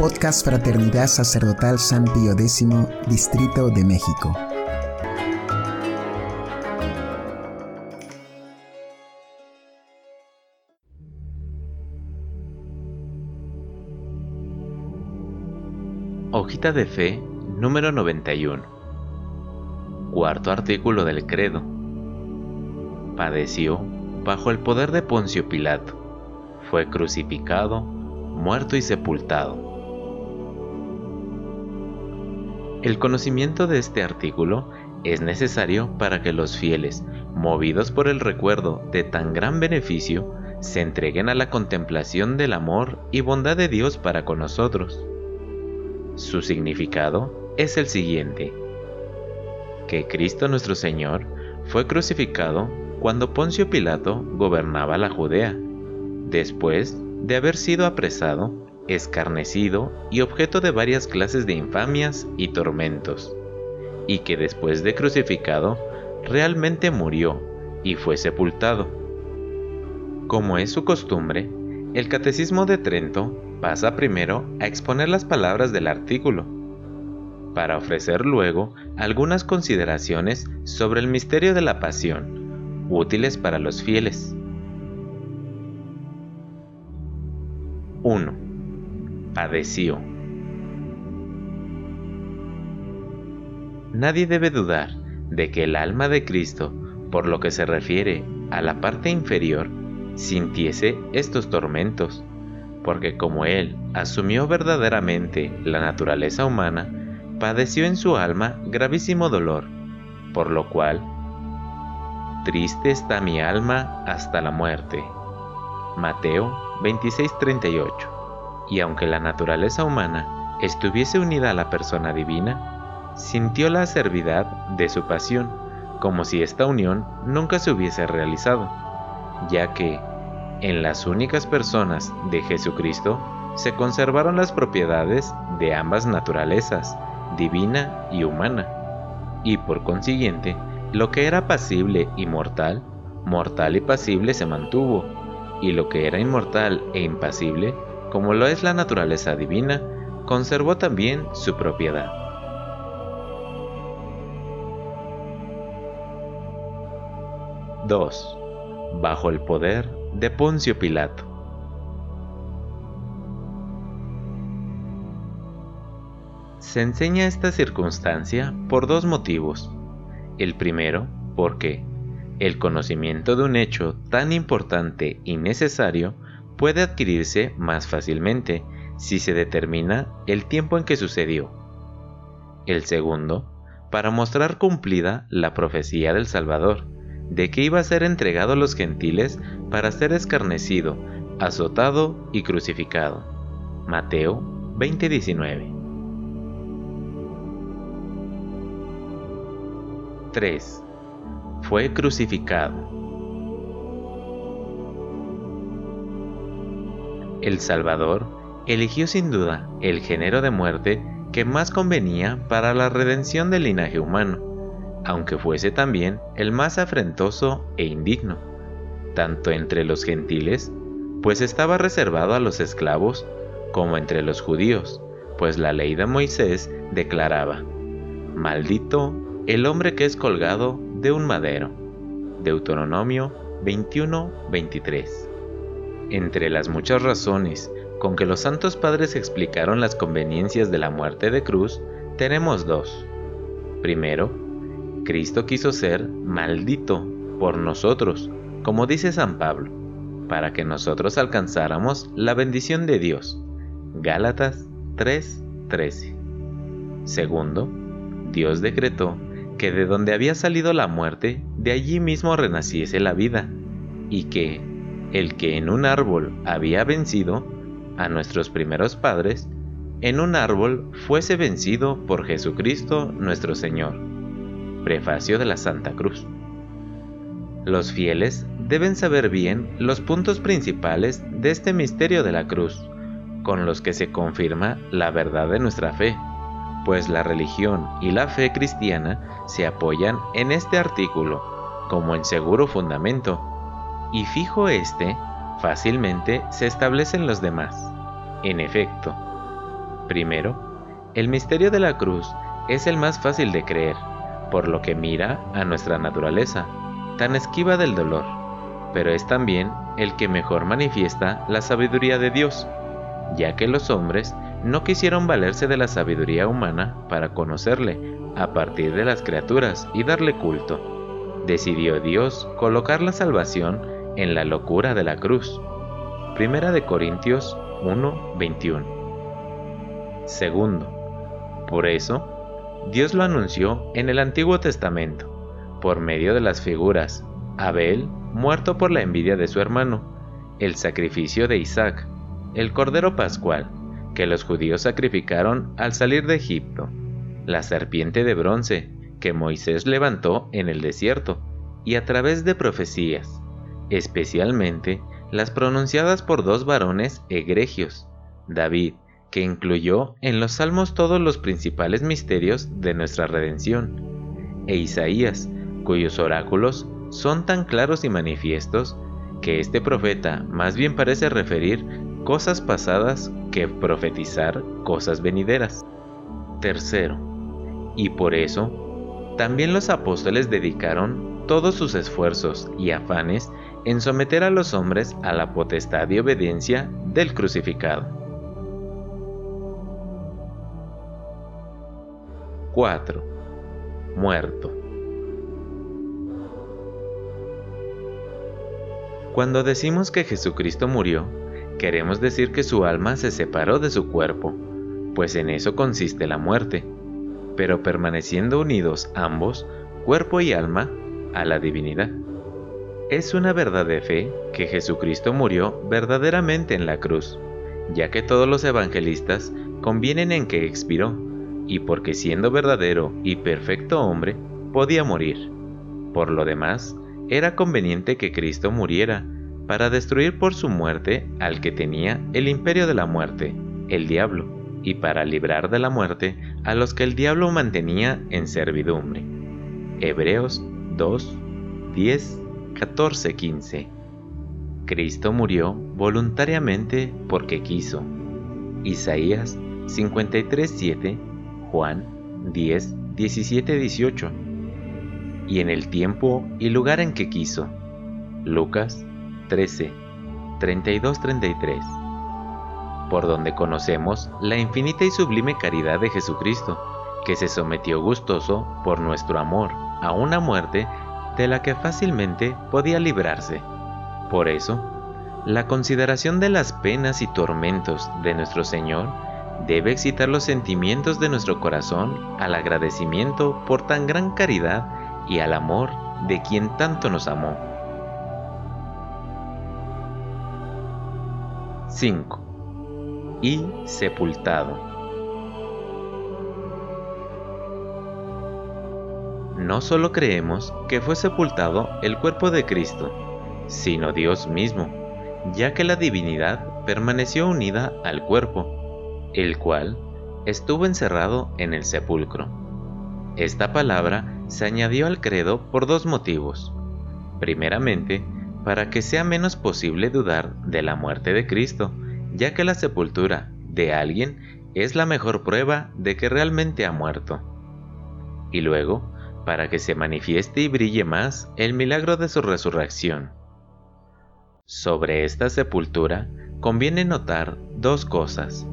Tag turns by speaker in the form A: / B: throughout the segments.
A: Podcast Fraternidad Sacerdotal San Pío X, Distrito de México.
B: Hojita de Fe número 91. Cuarto artículo del credo. Padeció bajo el poder de Poncio Pilato. Fue crucificado, muerto y sepultado. El conocimiento de este artículo es necesario para que los fieles, movidos por el recuerdo de tan gran beneficio, se entreguen a la contemplación del amor y bondad de Dios para con nosotros. Su significado es el siguiente, que Cristo nuestro Señor fue crucificado cuando Poncio Pilato gobernaba la Judea, después de haber sido apresado, escarnecido y objeto de varias clases de infamias y tormentos, y que después de crucificado realmente murió y fue sepultado. Como es su costumbre, el Catecismo de Trento pasa primero a exponer las palabras del artículo, para ofrecer luego algunas consideraciones sobre el misterio de la pasión, útiles para los fieles. 1. Padeció. Nadie debe dudar de que el alma de Cristo, por lo que se refiere a la parte inferior, sintiese estos tormentos porque como Él asumió verdaderamente la naturaleza humana, padeció en su alma gravísimo dolor, por lo cual, triste está mi alma hasta la muerte. Mateo 26:38. Y aunque la naturaleza humana estuviese unida a la persona divina, sintió la acervidad de su pasión, como si esta unión nunca se hubiese realizado, ya que, en las únicas personas de Jesucristo se conservaron las propiedades de ambas naturalezas, divina y humana, y por consiguiente, lo que era pasible y mortal, mortal y pasible se mantuvo, y lo que era inmortal e impasible, como lo es la naturaleza divina, conservó también su propiedad. 2. Bajo el poder de Poncio Pilato. Se enseña esta circunstancia por dos motivos. El primero, porque el conocimiento de un hecho tan importante y necesario puede adquirirse más fácilmente si se determina el tiempo en que sucedió. El segundo, para mostrar cumplida la profecía del Salvador, de que iba a ser entregado a los gentiles para ser escarnecido, azotado y crucificado. Mateo 20:19. 3. Fue crucificado. El Salvador eligió sin duda el género de muerte que más convenía para la redención del linaje humano aunque fuese también el más afrentoso e indigno, tanto entre los gentiles, pues estaba reservado a los esclavos, como entre los judíos, pues la ley de Moisés declaraba, Maldito el hombre que es colgado de un madero. Deuteronomio 21-23. Entre las muchas razones con que los santos padres explicaron las conveniencias de la muerte de cruz, tenemos dos. Primero, Cristo quiso ser maldito por nosotros, como dice San Pablo, para que nosotros alcanzáramos la bendición de Dios. Gálatas 3:13. Segundo, Dios decretó que de donde había salido la muerte, de allí mismo renaciese la vida, y que el que en un árbol había vencido a nuestros primeros padres, en un árbol fuese vencido por Jesucristo nuestro Señor Prefacio de la Santa Cruz. Los fieles deben saber bien los puntos principales de este misterio de la cruz, con los que se confirma la verdad de nuestra fe, pues la religión y la fe cristiana se apoyan en este artículo como en seguro fundamento, y fijo este, fácilmente se establecen los demás. En efecto, Primero, el misterio de la cruz es el más fácil de creer, por lo que mira a nuestra naturaleza, tan esquiva del dolor, pero es también el que mejor manifiesta la sabiduría de Dios, ya que los hombres no quisieron valerse de la sabiduría humana para conocerle a partir de las criaturas y darle culto. Decidió Dios colocar la salvación en la locura de la cruz. Primera de Corintios 1:21. Segundo, por eso, Dios lo anunció en el Antiguo Testamento, por medio de las figuras Abel, muerto por la envidia de su hermano, el sacrificio de Isaac, el Cordero Pascual, que los judíos sacrificaron al salir de Egipto, la serpiente de bronce que Moisés levantó en el desierto, y a través de profecías, especialmente las pronunciadas por dos varones egregios, David, que incluyó en los salmos todos los principales misterios de nuestra redención, e Isaías, cuyos oráculos son tan claros y manifiestos que este profeta más bien parece referir cosas pasadas que profetizar cosas venideras. Tercero, y por eso, también los apóstoles dedicaron todos sus esfuerzos y afanes en someter a los hombres a la potestad y obediencia del crucificado. 4. Muerto. Cuando decimos que Jesucristo murió, queremos decir que su alma se separó de su cuerpo, pues en eso consiste la muerte, pero permaneciendo unidos ambos, cuerpo y alma, a la divinidad. Es una verdad de fe que Jesucristo murió verdaderamente en la cruz, ya que todos los evangelistas convienen en que expiró, y porque siendo verdadero y perfecto hombre, podía morir. Por lo demás, era conveniente que Cristo muriera, para destruir por su muerte al que tenía el imperio de la muerte, el diablo, y para librar de la muerte a los que el diablo mantenía en servidumbre. Hebreos 2, 10, 14, 15. Cristo murió voluntariamente porque quiso. Isaías 53, 7, Juan 10, 17, 18. Y en el tiempo y lugar en que quiso. Lucas 13, 32-33, por donde conocemos la infinita y sublime caridad de Jesucristo, que se sometió gustoso por nuestro amor a una muerte de la que fácilmente podía librarse. Por eso, la consideración de las penas y tormentos de nuestro Señor debe excitar los sentimientos de nuestro corazón al agradecimiento por tan gran caridad y al amor de quien tanto nos amó. 5. Y sepultado. No solo creemos que fue sepultado el cuerpo de Cristo, sino Dios mismo, ya que la divinidad permaneció unida al cuerpo, el cual estuvo encerrado en el sepulcro. Esta palabra se añadió al credo por dos motivos. Primeramente, para que sea menos posible dudar de la muerte de Cristo, ya que la sepultura de alguien es la mejor prueba de que realmente ha muerto. Y luego, para que se manifieste y brille más el milagro de su resurrección. Sobre esta sepultura conviene notar dos cosas,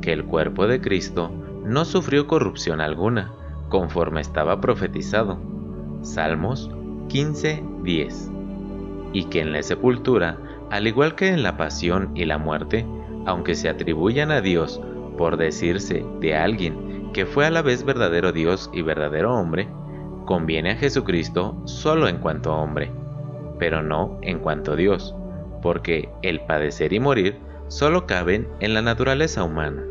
B: que el cuerpo de Cristo no sufrió corrupción alguna, conforme estaba profetizado. Salmos 15:10 y que en la sepultura, al igual que en la pasión y la muerte, aunque se atribuyan a Dios por decirse de alguien que fue a la vez verdadero Dios y verdadero hombre, conviene a Jesucristo solo en cuanto hombre, pero no en cuanto Dios, porque el padecer y morir solo caben en la naturaleza humana.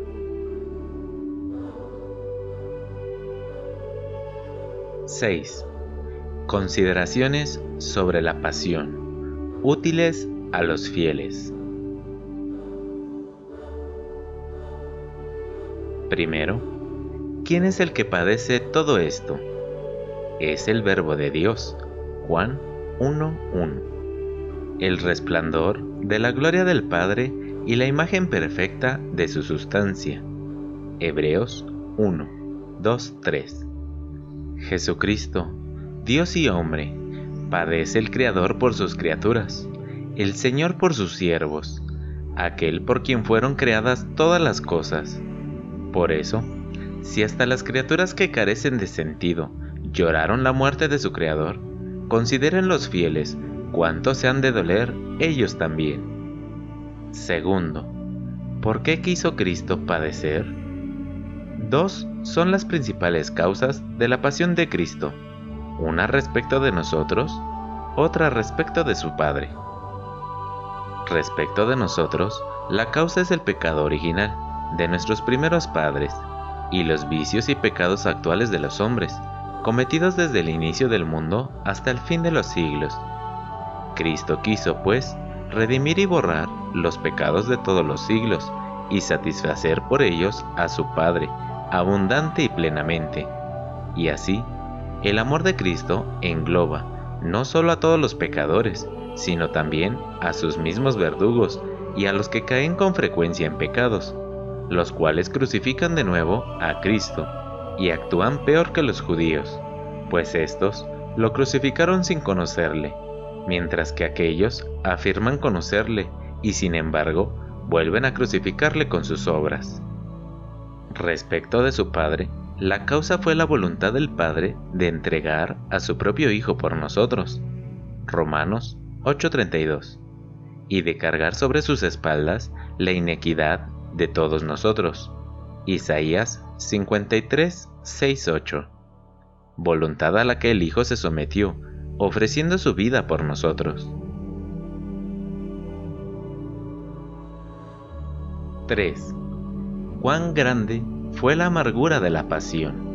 B: 6. Consideraciones sobre la pasión útiles a los fieles. Primero, ¿quién es el que padece todo esto? Es el Verbo de Dios, Juan 1.1. El resplandor de la gloria del Padre y la imagen perfecta de su sustancia. Hebreos 1, 2, 3. Jesucristo, Dios y hombre, padece el Creador por sus criaturas, el Señor por sus siervos, aquel por quien fueron creadas todas las cosas. Por eso, si hasta las criaturas que carecen de sentido lloraron la muerte de su Creador, consideren los fieles cuánto se han de doler ellos también. Segundo, ¿por qué quiso Cristo padecer? Dos son las principales causas de la pasión de Cristo, una respecto de nosotros, otra respecto de su Padre. Respecto de nosotros, la causa es el pecado original de nuestros primeros padres y los vicios y pecados actuales de los hombres, cometidos desde el inicio del mundo hasta el fin de los siglos. Cristo quiso, pues, redimir y borrar los pecados de todos los siglos y satisfacer por ellos a su Padre, abundante y plenamente. Y así, el amor de Cristo engloba no solo a todos los pecadores, sino también a sus mismos verdugos y a los que caen con frecuencia en pecados, los cuales crucifican de nuevo a Cristo y actúan peor que los judíos, pues estos lo crucificaron sin conocerle mientras que aquellos afirman conocerle y sin embargo vuelven a crucificarle con sus obras. Respecto de su Padre, la causa fue la voluntad del Padre de entregar a su propio Hijo por nosotros. Romanos 8:32. Y de cargar sobre sus espaldas la inequidad de todos nosotros. Isaías 53, 8. Voluntad a la que el Hijo se sometió ofreciendo su vida por nosotros. 3. Cuán grande fue la amargura de la pasión.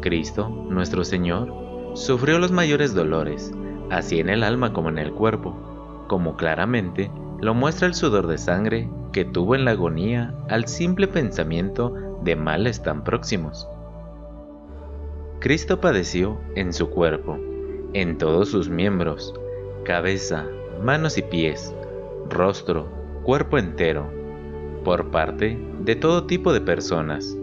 B: Cristo, nuestro Señor, sufrió los mayores dolores, así en el alma como en el cuerpo, como claramente lo muestra el sudor de sangre que tuvo en la agonía al simple pensamiento de males tan próximos. Cristo padeció en su cuerpo, en todos sus miembros, cabeza, manos y pies, rostro, cuerpo entero, por parte de todo tipo de personas,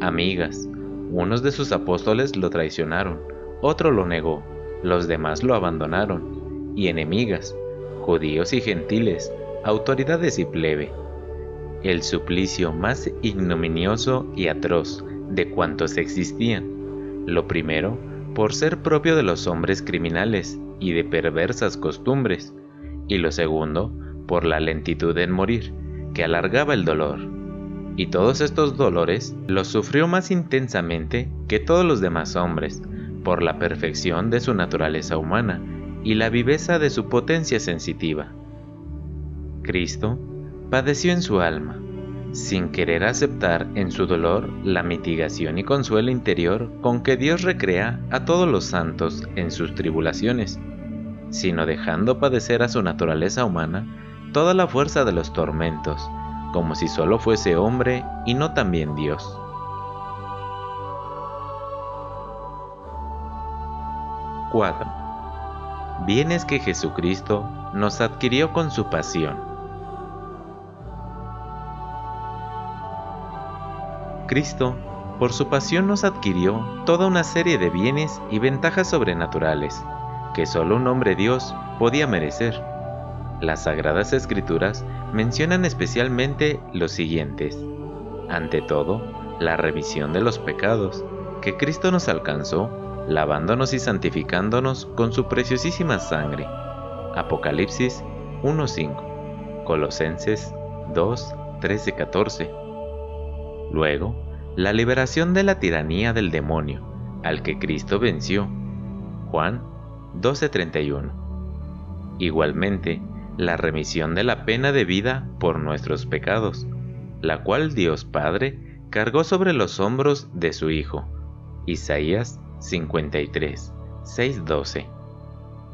B: amigas. Unos de sus apóstoles lo traicionaron, otro lo negó, los demás lo abandonaron, y enemigas, judíos y gentiles, autoridades y plebe. El suplicio más ignominioso y atroz de cuantos existían lo primero, por ser propio de los hombres criminales y de perversas costumbres, y lo segundo, por la lentitud en morir, que alargaba el dolor. Y todos estos dolores los sufrió más intensamente que todos los demás hombres, por la perfección de su naturaleza humana y la viveza de su potencia sensitiva. Cristo padeció en su alma, sin querer aceptar en su dolor la mitigación y consuelo interior con que Dios recrea a todos los santos en sus tribulaciones, sino dejando padecer a su naturaleza humana toda la fuerza de los tormentos, como si solo fuese hombre y no también Dios. —4. Bienes que Jesucristo nos adquirió con su pasión. Cristo, por su pasión nos adquirió toda una serie de bienes y ventajas sobrenaturales que solo un hombre Dios podía merecer. Las Sagradas Escrituras mencionan especialmente los siguientes. Ante todo, la remisión de los pecados, que Cristo nos alcanzó, lavándonos y santificándonos con su preciosísima sangre. Apocalipsis 1.5, Colosenses 2, 14 Luego, la liberación de la tiranía del demonio, al que Cristo venció. Juan 12:31. Igualmente, la remisión de la pena de vida por nuestros pecados, la cual Dios Padre cargó sobre los hombros de su Hijo. Isaías 53, 6:12.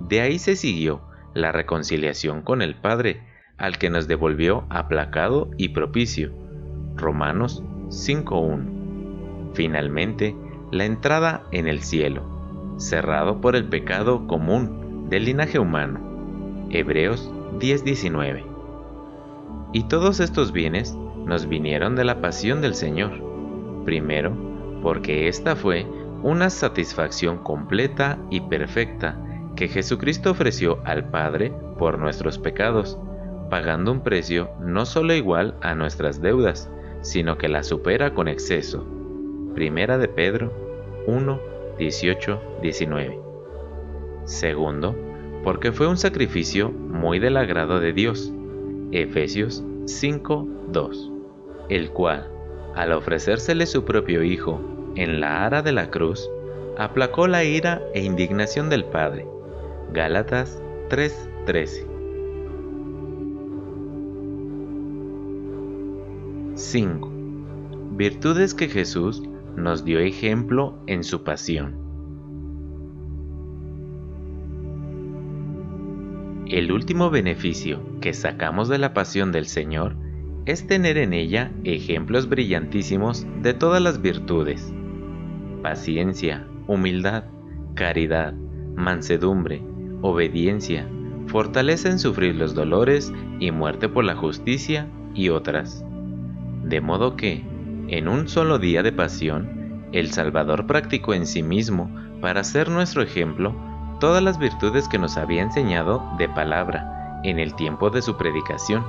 B: De ahí se siguió la reconciliación con el Padre, al que nos devolvió aplacado y propicio. Romanos 5.1. Finalmente, la entrada en el cielo, cerrado por el pecado común del linaje humano. Hebreos 10.19. Y todos estos bienes nos vinieron de la pasión del Señor. Primero, porque esta fue una satisfacción completa y perfecta que Jesucristo ofreció al Padre por nuestros pecados, pagando un precio no solo igual a nuestras deudas, sino que la supera con exceso. Primera de Pedro 1, 18, 19. Segundo, porque fue un sacrificio muy del agrado de Dios. Efesios 5, 2. El cual, al ofrecérsele su propio Hijo en la ara de la cruz, aplacó la ira e indignación del Padre. Gálatas 3:13. 5. Virtudes que Jesús nos dio ejemplo en su pasión. El último beneficio que sacamos de la pasión del Señor es tener en ella ejemplos brillantísimos de todas las virtudes. Paciencia, humildad, caridad, mansedumbre, obediencia, fortaleza en sufrir los dolores y muerte por la justicia y otras. De modo que, en un solo día de pasión, el Salvador practicó en sí mismo, para ser nuestro ejemplo, todas las virtudes que nos había enseñado de palabra en el tiempo de su predicación